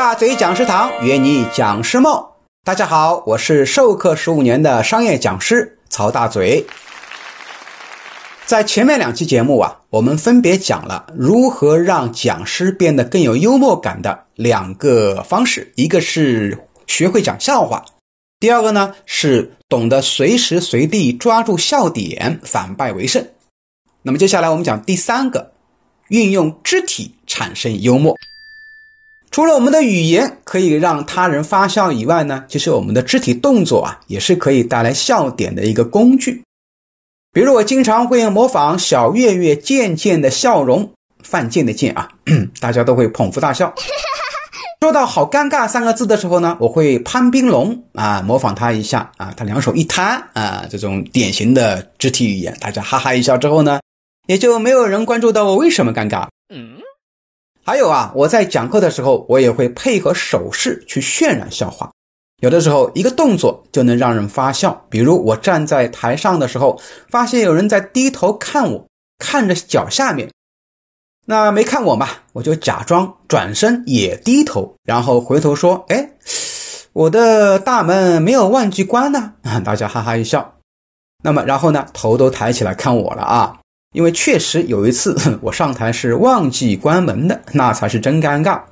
大嘴讲师堂约你讲师梦。大家好，我是授课十五年的商业讲师曹大嘴。在前面两期节目啊，我们分别讲了如何让讲师变得更有幽默感的两个方式，一个是学会讲笑话，第二个呢是懂得随时随地抓住笑点，反败为胜。那么接下来我们讲第三个，运用肢体产生幽默。除了我们的语言可以让他人发笑以外呢，其实我们的肢体动作啊，也是可以带来笑点的一个工具。比如我经常会模仿小月月贱贱的笑容，犯贱的贱啊，大家都会捧腹大笑。说到“好尴尬”三个字的时候呢，我会潘斌龙啊模仿他一下啊，他两手一摊啊，这种典型的肢体语言，大家哈哈一笑之后呢，也就没有人关注到我为什么尴尬。嗯。还有啊，我在讲课的时候，我也会配合手势去渲染笑话。有的时候，一个动作就能让人发笑。比如我站在台上的时候，发现有人在低头看我，看着脚下面，那没看我嘛，我就假装转身也低头，然后回头说：“哎，我的大门没有忘记关呢。”大家哈哈一笑。那么然后呢，头都抬起来看我了啊。因为确实有一次 我上台是忘记关门的，那才是真尴尬。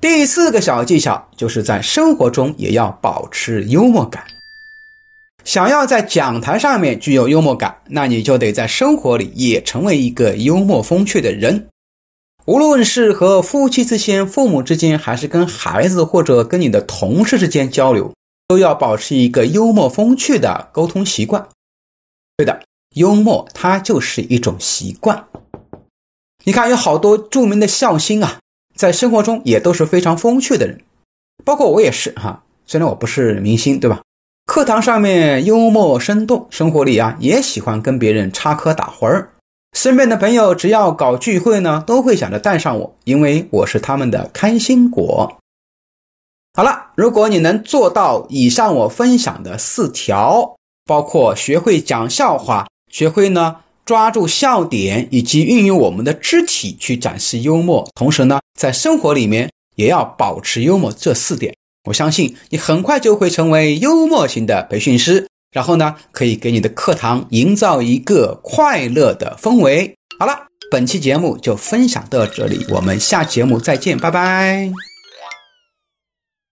第四个小技巧就是在生活中也要保持幽默感。想要在讲台上面具有幽默感，那你就得在生活里也成为一个幽默风趣的人。无论是和夫妻之间、父母之间，还是跟孩子或者跟你的同事之间交流，都要保持一个幽默风趣的沟通习惯。对的。幽默，它就是一种习惯。你看，有好多著名的笑星啊，在生活中也都是非常风趣的人，包括我也是哈。虽然我不是明星，对吧？课堂上面幽默生动，生活里啊也喜欢跟别人插科打诨儿。身边的朋友只要搞聚会呢，都会想着带上我，因为我是他们的开心果。好了，如果你能做到以上我分享的四条，包括学会讲笑话。学会呢抓住笑点，以及运用我们的肢体去展示幽默，同时呢在生活里面也要保持幽默。这四点，我相信你很快就会成为幽默型的培训师，然后呢可以给你的课堂营造一个快乐的氛围。好了，本期节目就分享到这里，我们下节目再见，拜拜。